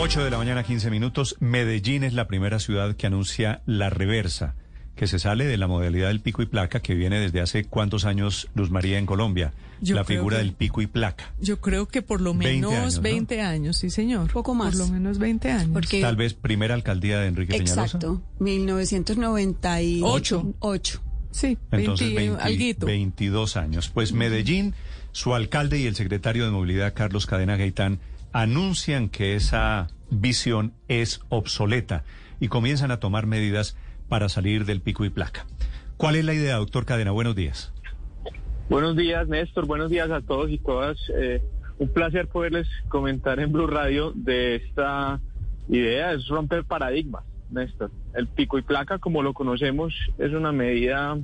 8 de la mañana, 15 minutos. Medellín es la primera ciudad que anuncia la reversa, que se sale de la modalidad del pico y placa que viene desde hace cuántos años, Luz María, en Colombia. Yo la figura que- del pico y placa. Yo creo que por lo 20 menos años, ¿no? 20 años, sí, señor. Poco más. Por lo menos 20 años. Porque- Tal vez primera alcaldía de Enrique Peñalosa. Exacto, 1998. Ocho. Sí, Entonces, 20, 20 alguito. 22 años. Pues Medellín, su alcalde y el secretario de Movilidad, Carlos Cadena Gaitán, anuncian que esa visión es obsoleta y comienzan a tomar medidas para salir del pico y placa. ¿Cuál es la idea, doctor Cadena? Buenos días. Buenos días, Néstor. Buenos días a todos y todas. Eh, un placer poderles comentar en Blue Radio de esta idea. Es romper paradigmas, Néstor. El pico y placa, como lo conocemos, es una medida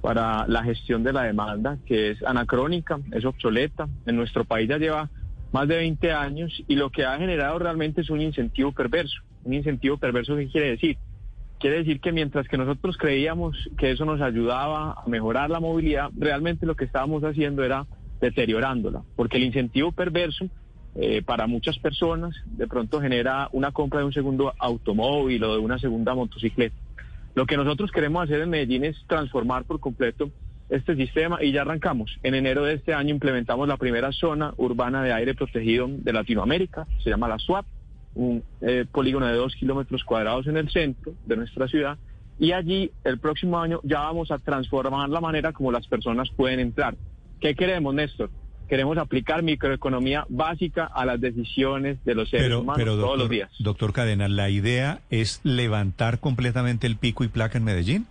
para la gestión de la demanda que es anacrónica, es obsoleta. En nuestro país ya lleva más de 20 años y lo que ha generado realmente es un incentivo perverso. Un incentivo perverso, ¿qué quiere decir? Quiere decir que mientras que nosotros creíamos que eso nos ayudaba a mejorar la movilidad, realmente lo que estábamos haciendo era deteriorándola, porque el incentivo perverso eh, para muchas personas de pronto genera una compra de un segundo automóvil o de una segunda motocicleta. Lo que nosotros queremos hacer en Medellín es transformar por completo este sistema y ya arrancamos. En enero de este año implementamos la primera zona urbana de aire protegido de Latinoamérica, se llama la SWAP, un eh, polígono de dos kilómetros cuadrados en el centro de nuestra ciudad y allí el próximo año ya vamos a transformar la manera como las personas pueden entrar. ¿Qué queremos, Néstor? Queremos aplicar microeconomía básica a las decisiones de los seres Pero, humanos pero todos doctor, los días. doctor Cadena, ¿la idea es levantar completamente el pico y placa en Medellín?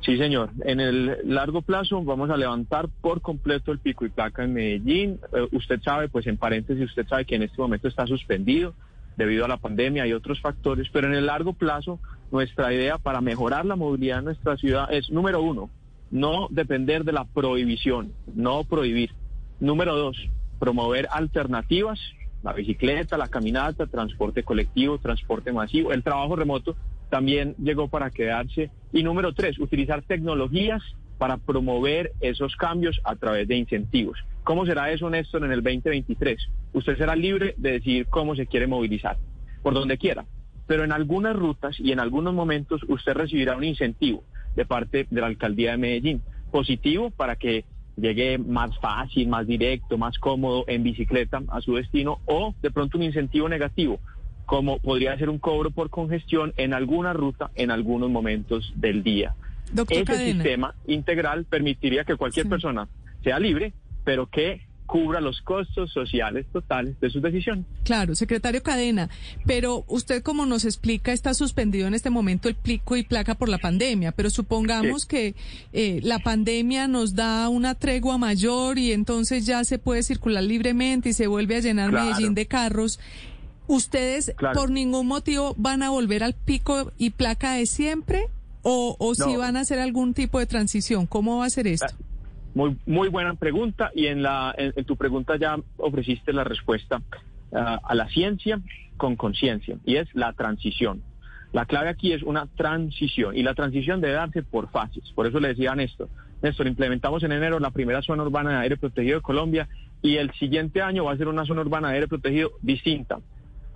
Sí, señor. En el largo plazo vamos a levantar por completo el pico y placa en Medellín. Eh, usted sabe, pues en paréntesis, usted sabe que en este momento está suspendido debido a la pandemia y otros factores, pero en el largo plazo nuestra idea para mejorar la movilidad en nuestra ciudad es, número uno, no depender de la prohibición, no prohibir. Número dos, promover alternativas, la bicicleta, la caminata, transporte colectivo, transporte masivo, el trabajo remoto también llegó para quedarse. Y número tres, utilizar tecnologías para promover esos cambios a través de incentivos. ¿Cómo será eso, Néstor, en el 2023? Usted será libre de decidir cómo se quiere movilizar, por donde quiera. Pero en algunas rutas y en algunos momentos usted recibirá un incentivo de parte de la alcaldía de Medellín. Positivo para que llegue más fácil, más directo, más cómodo en bicicleta a su destino o de pronto un incentivo negativo, como podría ser un cobro por congestión en alguna ruta en algunos momentos del día. Doctor Ese Cadena. sistema integral permitiría que cualquier Sí. persona sea libre, pero que cubra los costos sociales totales de su decisión. Claro, secretario Cadena, pero usted como nos explica está suspendido en este momento el pico y placa por la pandemia, pero supongamos que eh, la pandemia nos da una tregua mayor y entonces ya se puede circular libremente y se vuelve a llenar Claro. Medellín de carros. ¿Ustedes Claro. por ningún motivo van a volver al pico y placa de siempre? ¿O, o si van a hacer algún tipo de transición? ¿Cómo va a ser esto? Muy, muy buena pregunta y en, la, en, en tu pregunta ya ofreciste la respuesta ah, a la ciencia con conciencia y es la transición. La clave aquí es una transición y la transición debe darse por fases. Por eso le decía a Néstor, Néstor, implementamos en enero la primera zona urbana de aire protegido de Colombia y el siguiente año va a ser una zona urbana de aire protegido distinta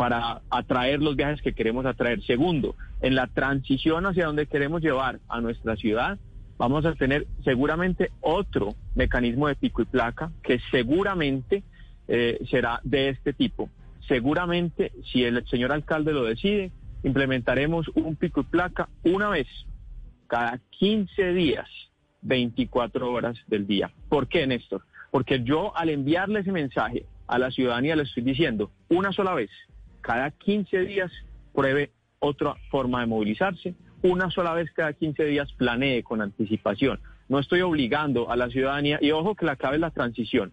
para atraer los viajes que queremos atraer. Segundo, en la transición hacia donde queremos llevar a nuestra ciudad, vamos a tener seguramente otro mecanismo de pico y placa que seguramente eh, será de este tipo. Seguramente, si el señor alcalde lo decide, implementaremos un pico y placa una vez cada 15 días, 24 horas del día. ¿Por qué, Néstor? Porque yo al enviarle ese mensaje a la ciudadanía le estoy diciendo una sola vez, cada 15 días pruebe otra forma de movilizarse, una sola vez cada 15 días planee con anticipación. No estoy obligando a la ciudadanía, y ojo que la clave es la transición.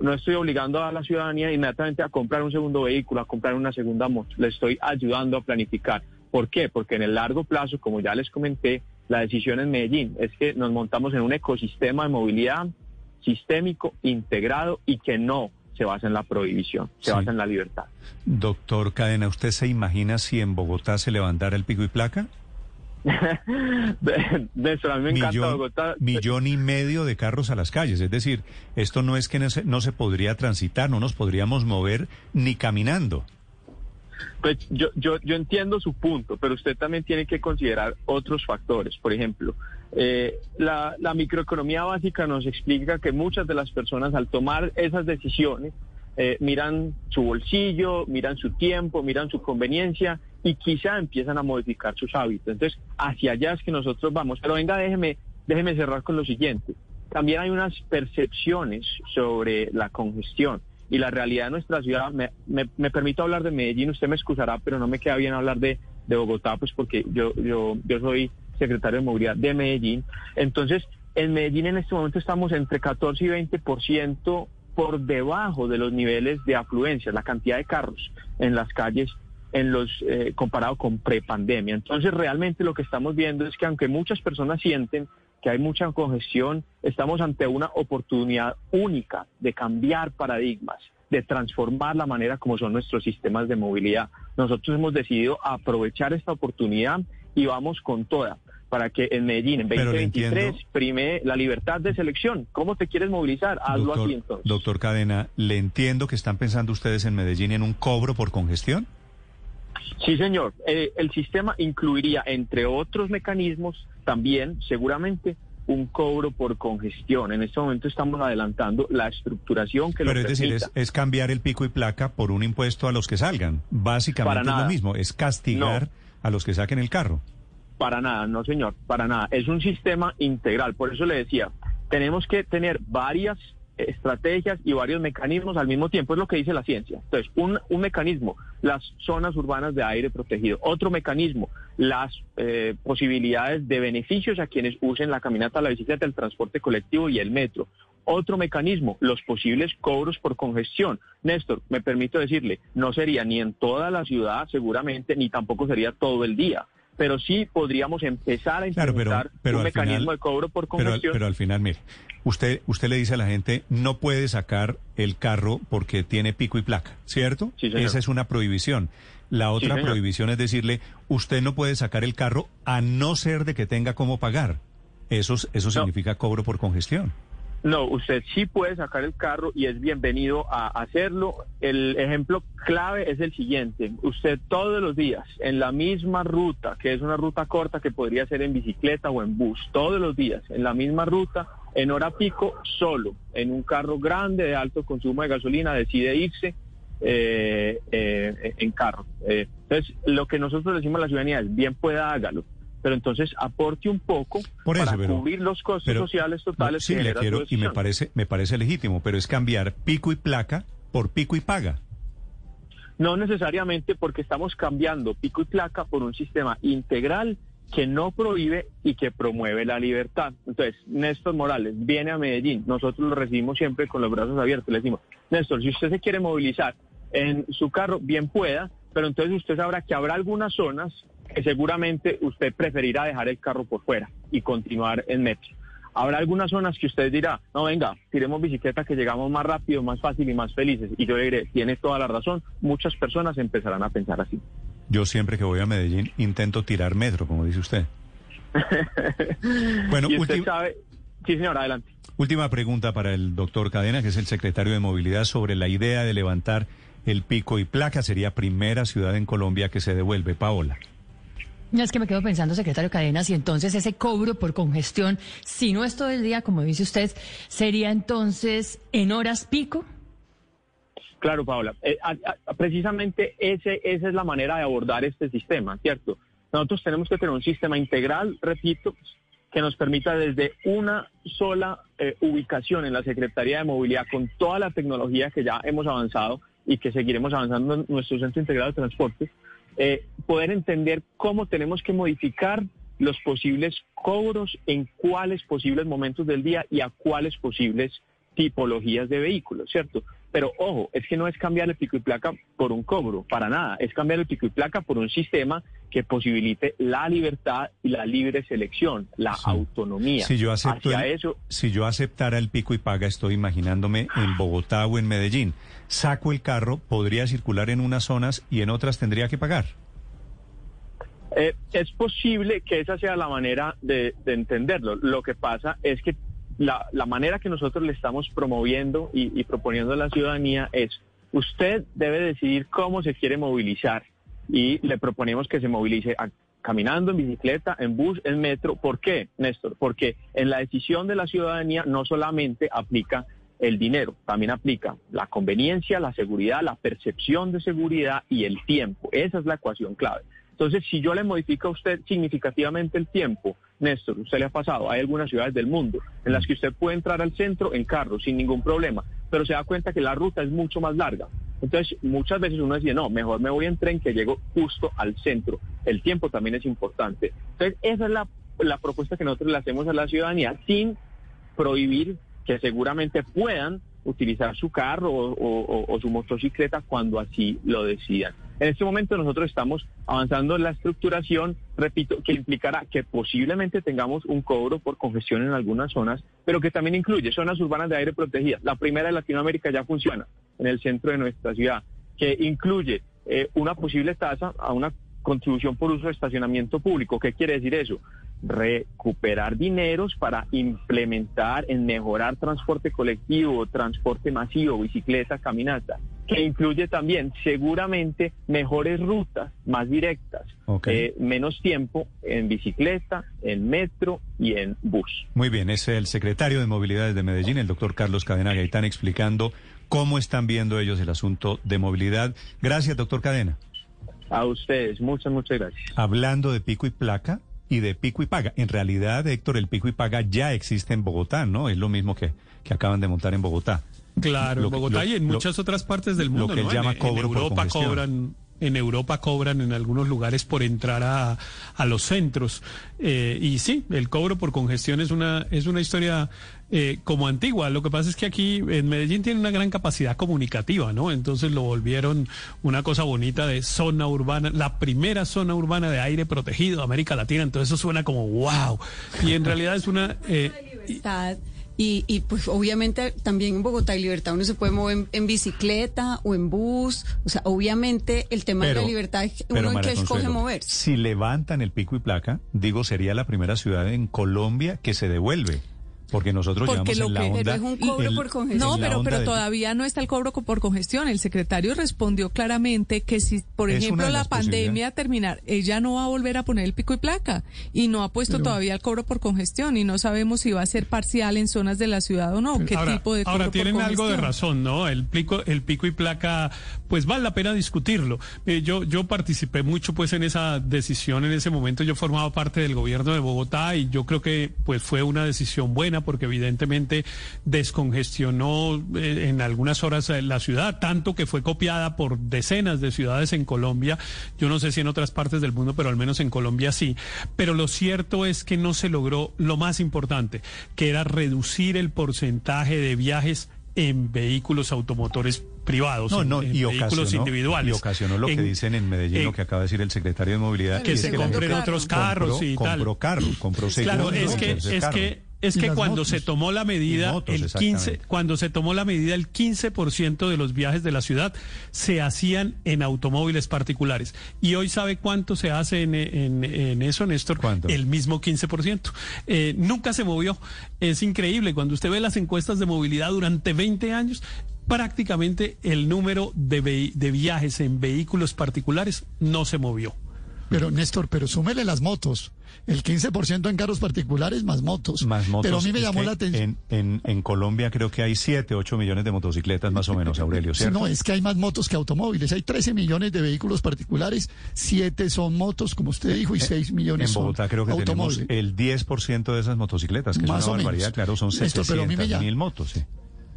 no estoy obligando a la ciudadanía inmediatamente a comprar un segundo vehículo, a comprar una segunda moto. Le estoy ayudando a planificar. ¿Por qué? Porque en el largo plazo, como ya les comenté, la decisión en Medellín es que nos montamos en un ecosistema de movilidad sistémico, integrado y que no se basa en la prohibición, se Sí. basa en la libertad. Doctor Cadena, ¿usted se imagina si en Bogotá se levantara el pico y placa? A mí me encanta millón, Bogotá. millón y medio de carros a las calles. Es decir, esto no es que no se, no se podría transitar, no nos podríamos mover ni caminando. Pues yo, yo, yo entiendo su punto, pero usted también tiene que considerar otros factores. Por ejemplo, eh, la, microeconomía básica nos explica que muchas de las personas al tomar esas decisiones eh, miran su bolsillo, miran su tiempo, miran su conveniencia y quizá empiezan a modificar sus hábitos. Entonces, hacia allá es que nosotros vamos. Pero venga, déjeme, déjeme cerrar con lo siguiente. También hay unas percepciones sobre la congestión y la realidad de nuestra ciudad. Me, me, me permito hablar de Medellín, usted me excusará, pero no me queda bien hablar de, de Bogotá, pues porque yo, yo, yo soy secretario de movilidad de Medellín. Entonces, en Medellín en este momento estamos entre 14 y 20% por debajo de los niveles de afluencia, la cantidad de carros en las calles en los eh, comparado con prepandemia. Entonces, realmente lo que estamos viendo es que aunque muchas personas sienten que hay mucha congestión, estamos ante una oportunidad única de cambiar paradigmas, de transformar la manera como son nuestros sistemas de movilidad. Nosotros hemos decidido aprovechar esta oportunidad y vamos con toda para que en Medellín en Pero le 2023 entiendo. prime la libertad de selección. ¿Cómo te quieres movilizar? Hazlo doctor, así entonces. doctor Cadena, ¿le entiendo que están pensando ustedes en Medellín en un cobro por congestión? Sí, señor. Eh, el sistema incluiría, entre otros mecanismos, también seguramente un cobro por congestión. En este momento estamos adelantando la estructuración que Pero lo es decir, permita. es, es cambiar el pico y placa por un impuesto a los que salgan. Básicamente Para es lo mismo, es castigar a los que saquen el carro. Para nada, no señor, para nada. Es un sistema integral. Por eso le decía, tenemos que tener varias estrategias y varios mecanismos al mismo tiempo. Es lo que dice la ciencia. Entonces, un, un mecanismo, las zonas urbanas de aire protegido. Otro mecanismo, las eh, posibilidades de beneficios a quienes usen la caminata, la bicicleta, el transporte colectivo y el metro. Otro mecanismo, los posibles cobros por congestión. Néstor, me permito decirle, no sería ni en toda la ciudad seguramente, ni tampoco sería todo el día pero sí podríamos empezar a Claro, pero, implementar pero un mecanismo final, de cobro por pero, al- congestión. pero al final, mire, usted, usted le dice a la gente, no puede sacar el carro porque tiene pico y placa, ¿cierto? Sí, señor. Esa es una prohibición. La otra prohibición es decirle, usted no puede sacar el carro a no ser de que tenga cómo pagar. Eso, es- eso significa cobro por congestión. No, usted sí puede sacar el carro y es bienvenido a hacerlo. El ejemplo clave es el siguiente. Usted todos los días en la misma ruta, que es una ruta corta que podría ser en bicicleta o en bus, todos los días en la misma ruta, en hora pico, solo, en un carro grande de alto consumo de gasolina, decide irse eh, eh, en carro. Eh, entonces, lo que nosotros decimos a la ciudadanía es, bien pueda, hágalo. Pero entonces aporte un poco Por eso, para pero- cubrir los costos pero- sociales totales. sí, que le quiero y me parece, me parece legítimo, pero es cambiar pico y placa por pico y paga. No necesariamente porque estamos cambiando pico y placa por un sistema integral que no prohíbe y que promueve la libertad. Entonces, Néstor Morales viene a Medellín, nosotros lo recibimos siempre con los brazos abiertos, le decimos, Néstor, si usted se quiere movilizar en su carro, bien pueda, pero entonces usted sabrá que habrá algunas zonas que seguramente usted preferirá dejar el carro por fuera y continuar en metro. Habrá algunas zonas que usted dirá, no, venga, tiremos bicicleta que llegamos más rápido, más fácil y más felices. Y yo le diré, tiene toda la razón, muchas personas empezarán a pensar así. Yo siempre que voy a Medellín intento tirar metro, como dice usted. Bueno, y usted sabe, sí señor, adelante. Última pregunta para el doctor Cadena, que es el secretario de Movilidad, sobre la idea de levantar el pico y placa. Sería primera ciudad en Colombia que se devuelve. Paola. No, es que me quedo pensando, secretario Cadenas, y entonces ese cobro por congestión, si no es todo el día, como dice usted, sería entonces en horas pico. Claro, Paola. Eh, a- a- precisamente ese, esa es la manera de abordar este sistema, ¿cierto? Nosotros tenemos que tener un sistema integral, repito, que nos permita desde una sola eh, ubicación en la Secretaría de Movilidad, con toda la tecnología que ya hemos avanzado y que seguiremos avanzando en nuestro Centro Integrado de Transporte, eh, poder entender cómo tenemos que modificar los posibles cobros en cuáles posibles momentos del día y a cuáles posibles tipologías de vehículos, ¿cierto? Pero ojo, es que no es cambiar el pico y placa por un cobro, para nada, es cambiar el pico y placa por un sistema que posibilite la libertad y la libre selección, la autonomía. Si yo, acepto Hacia el- eso, si yo aceptara el pico y paga, estoy imaginándome en Bogotá o en Medellín. Saco el carro, podría circular en unas zonas y en otras tendría que pagar. Eh, es posible que esa sea la manera de, de entenderlo. Lo que pasa es que la, manera que nosotros le estamos promoviendo y, proponiendo a la ciudadanía es, usted debe decidir cómo se quiere movilizar y le proponemos que se movilice caminando, en bicicleta, en bus, en metro. ¿Por qué, Néstor? Porque en la decisión de la ciudadanía no solamente aplica el dinero, también aplica la conveniencia, la seguridad, la percepción de seguridad y el tiempo. Esa es la ecuación clave. Entonces, si yo le modifico a usted significativamente el tiempo, Néstor, usted le ha pasado, hay algunas ciudades del mundo en las que usted puede entrar al centro en carro sin ningún problema, pero se da cuenta que la ruta es mucho más larga. Entonces, muchas veces uno dice, no, mejor me voy en tren que llego justo al centro. El tiempo también es importante. Entonces, esa es la, la propuesta que nosotros le hacemos a la ciudadanía sin prohibir que seguramente puedan utilizar su carro o, o- o su motocicleta cuando así lo decidan. En este momento nosotros estamos avanzando en la estructuración, repito, que implicará que posiblemente tengamos un cobro por congestión en algunas zonas, pero que también incluye zonas urbanas de aire protegidas. La primera de Latinoamérica ya funciona en el centro de nuestra ciudad, que incluye eh, una posible tasa a una contribución por uso de estacionamiento público. ¿Qué quiere decir eso? Recuperar dineros para implementar en mejorar transporte colectivo, transporte masivo, bicicleta, caminata, que incluye también seguramente mejores rutas más directas, eh, menos tiempo en bicicleta, en metro y en bus. Muy bien, es el secretario de Movilidad de Medellín, el doctor Carlos Cadena Gaitán, explicando cómo están viendo ellos el asunto de movilidad. Gracias, doctor Cadena. A ustedes, muchas, muchas gracias. Hablando de pico y placa y de pico y paga. En realidad, Héctor, el pico y paga ya existe en Bogotá, ¿no? Es lo mismo que, que acaban de montar en Bogotá. Claro, Lo en Bogotá lo- y en lo- muchas otras partes del lo mundo. que él ¿no? llama en, cobro en por Europa congestión. cobran, en Europa cobran en algunos lugares por entrar a, a los centros. Eh, y sí, el cobro por congestión es una, es una historia eh, como antigua. Lo que pasa es que aquí en Medellín tiene una gran capacidad comunicativa, ¿no? Entonces lo volvieron una cosa bonita de zona urbana, la primera zona urbana de aire protegido de América Latina. Entonces eso suena como wow. Y en realidad es una... eh, libertad. Y, y pues obviamente también en Bogotá hay libertad, uno se puede mover en, en bicicleta o en bus, o sea, obviamente el tema de la libertad es uno en que escoge moverse. Si levantan el pico y placa, digo, sería la primera ciudad en Colombia que se devuelve. Porque nosotros Porque llevamos lo en la que- onda... Es un cobro el- por congestión. No, pero, pero del- todavía no está el cobro co- por congestión. El secretario respondió claramente que si, por Es ejemplo, la pandemia terminar, ella no va a volver a poner el pico y placa y no ha puesto todavía el cobro por congestión y no sabemos si va a ser parcial en zonas de la ciudad o no. ¿Qué ahora, tipo de cobro ahora por tienen algo de razón, ¿no? El pico, el pico y placa, pues vale la pena discutirlo. Eh, yo, yo participé mucho, pues, en esa decisión. En ese momento yo formaba parte del gobierno de Bogotá y yo creo que, pues, fue una decisión buena porque evidentemente descongestionó eh, en algunas horas eh, la ciudad, tanto que fue copiada por decenas de ciudades en Colombia. Yo no sé si en otras partes del mundo, pero al menos en Colombia sí. Pero lo cierto es que no se logró lo más importante, que era reducir el porcentaje de viajes en vehículos automotores privados, No, en, no, en y vehículos ocasionó, individuales. y ocasionó lo que En- dicen en Medellín, en- lo que acaba de decir el secretario de Movilidad. que se compren otros compró- carros y tal. Compró carro, compró Claro, segundo, es que tercer es carro. que es que cuando motos. se tomó la medida motos, el 15 exactamente. cuando se tomó la medida el 15% de los viajes de la ciudad se hacían en automóviles particulares y hoy sabe cuánto se hace en, en- en eso Néstor ¿Cuánto? el mismo 15%. Eh, nunca se movió. Es increíble cuando usted ve las encuestas de movilidad durante 20 años prácticamente el número de viajes en vehículos particulares no se movió. Pero Néstor, pero súmele las motos. El 15% en carros particulares más motos. Más motos. Pero a mí me llamó la atención. En, en, en Colombia creo que hay 7, 8 millones de motocicletas más o menos, Aurelio, Sí, ¿cierto? no, es que hay más motos que automóviles. Hay 13 millones de vehículos particulares, 7 son motos, como usted dijo, y 6 millones En Bogotá son creo que tenemos automóviles. el 10% de esas motocicletas, que Más es o una menos. barbaridad, claro, son Néstor, pero a mí me 700 llama- mil motos, sí.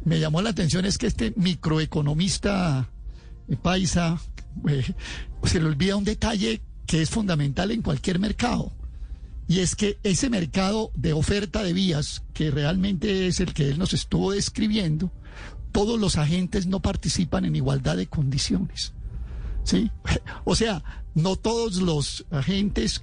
Me llamó la atención es que este microeconomista eh, paisa eh, se le olvida un detalle que es fundamental en cualquier mercado. Y es que ese mercado de oferta de vías, que realmente es el que él nos estuvo describiendo, todos los agentes no participan en igualdad de condiciones. ¿Sí? O sea, no todos los agentes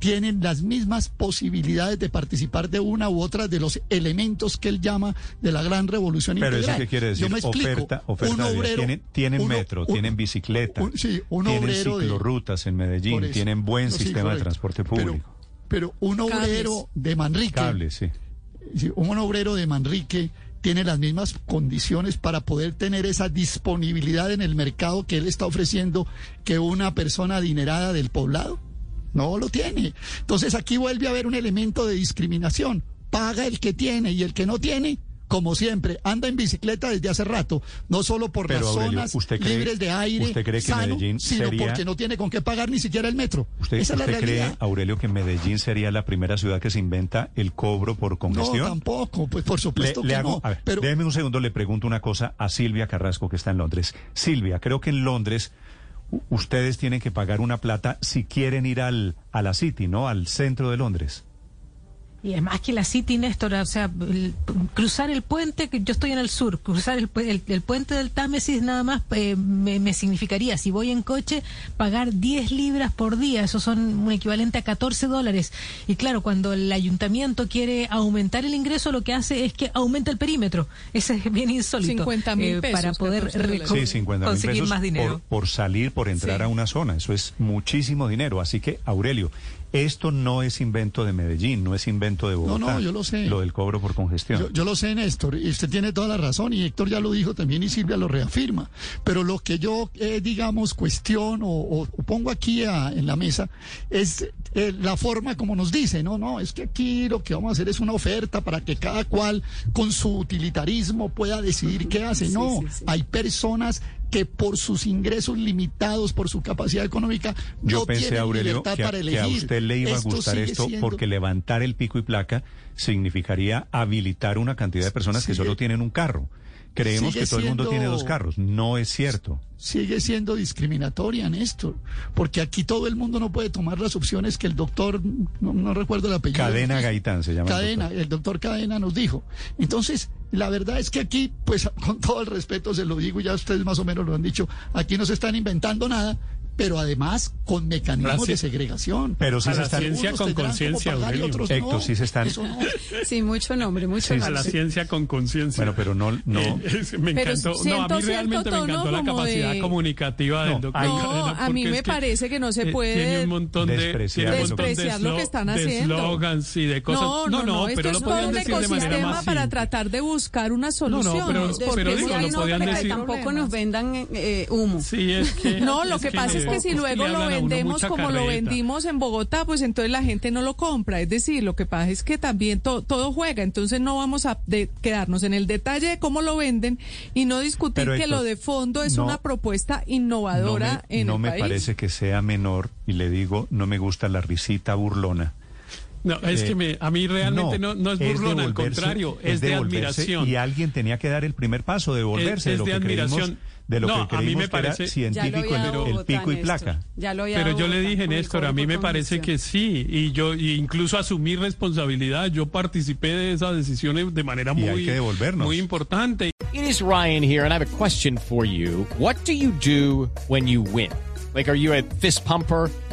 tienen las mismas posibilidades de participar de una u otra de los elementos que él llama de la gran revolución Pero integral. eso qué quiere decir? Yo me explico. oferta, oferta un obrero, tienen, tienen uno- metro, un- tienen bicicleta, un- sí, un tienen ciclorrutas en Medellín, eso. tienen buen No, sí, sistema de transporte Pero- público. Pero un obrero de Manrique, Cables, sí. Sí, un obrero de Manrique tiene las mismas condiciones para poder tener esa disponibilidad en el mercado que él está ofreciendo que una persona adinerada del poblado. No lo tiene. Entonces aquí vuelve a haber un elemento de discriminación. Paga el que tiene y el que no tiene, como siempre, anda en bicicleta desde hace rato, no solo por Pero, las Aurelio, zonas ¿usted cree- libres de aire, usted cree que sano, Medellín sino sería- porque no tiene con qué pagar ni siquiera el metro. ¿Usted, Esa es la usted cree, realidad. Aurelio, que Medellín sería la primera ciudad que se inventa el cobro por No, congestión? tampoco, pues por supuesto le que hago, no. a ver, pero déjeme un segundo, le pregunto una cosa a Silvia Carrasco, que está en Londres. Silvia, creo que en Londres ustedes tienen que pagar una plata si quieren ir al, a la City, ¿no? Al centro de Londres. Y es más que la City, Néstor, o sea, el- cruzar el puente, que yo estoy en el sur, cruzar el, el- el puente del Támesis nada más eh, me, me significaría, si voy en coche, pagar 10 libras por día, eso son un equivalente a 14 dólares. Y claro, cuando el ayuntamiento quiere aumentar el ingreso, lo que hace es que aumenta el perímetro. Ese es bien insólito. 50 mil eh, pesos, para poder 14 dólares. reco- Sí, 50 mil conseguir pesos más dinero. Por, por salir, por entrar Sí. a una zona. Eso es muchísimo dinero. Así que, Aurelio, esto no es invento de Medellín, no es invento de Bogotá. no, yo lo sé. Lo del cobro por congestión. Yo, yo lo sé, Néstor, y usted tiene toda la razón, y Héctor ya lo dijo también, y Silvia lo reafirma. Pero lo que yo, eh, digamos, cuestiono o, o pongo aquí a- en la mesa es eh, la forma como nos dice, no, no, es que aquí lo que vamos a hacer es una oferta para que cada cual con su utilitarismo pueda decidir qué hace. Sí, no, sí, sí. hay personas que por sus ingresos limitados, por su capacidad económica, Yo no pensé, tienen Aurelio, libertad que a, para que elegir. a usted le iba a Esto gustar esto siendo- porque levantar el pico y placa significaría habilitar una cantidad de personas que solo tienen un carro. Creemos que todo el mundo tiene dos carros. No es cierto. sigue siendo discriminatoria, Néstor, porque aquí todo el mundo no puede tomar las opciones que el doctor, no, no recuerdo el apellido. Cadena. Gaitán se llama. el Cadena, doctor. el doctor Cadena nos dijo. Entonces, la verdad es que aquí, pues con todo el respeto se lo digo, ya ustedes más o menos lo han dicho, aquí no se están inventando nada, pero además con mecanismos Gracias. de segregación. Pero sí A se la están... ciencia con conciencia, Héctor, no. sí se están- Eso no. Sí, mucho nombre, mucho Sí, A nombre. la ciencia con conciencia. Bueno, pero no... no Eh, es- me encantó. No, a siento mí realmente me encantó la capacidad de- comunicativa No, del doctor. No, Cadena, a mí me es que, parece que no se eh, puede Tiene un montón de, despreciar tiene un montón de despreciar lo que están de haciendo. slogans y de cosas. No, no, no, pero esto lo es todo podían un decir de manera más para tratar de buscar una solución. pero- porque pero digo, si lo hay no, podían decir. tampoco nos vendan eh, humo. Sí, es que. No, lo que pasa es que si le luego lo vendemos como lo vendimos en Bogotá, pues entonces la gente no lo compra. Es decir, lo que pasa es que también to- todo juega. Entonces no vamos a de- quedarnos en el detalle de cómo lo venden y no discutir Pero, que lo de fondo es no- una propuesta No innovadora me, en no el me país. parece que sea menor y le digo, no me gusta la risita burlona. No, es Eh, que me, a mí realmente no, no es burlona, al contrario, es, de admiración. Y alguien tenía que dar el primer paso, devolverse Es- es lo de que creímos- admiración. De lo No, que a mí creímos me que era parece- científico el, el pico y placa. Ya lo Pero yo le dije, Néstor, a mí me parece que sí, y yo y incluso asumí responsabilidad, yo participé de esas decisiones de manera Y hay muy, que devolvernos. muy importante. It is Ryan here, and I have a question for you. What do you do when you win? Like, are you a fist pumper?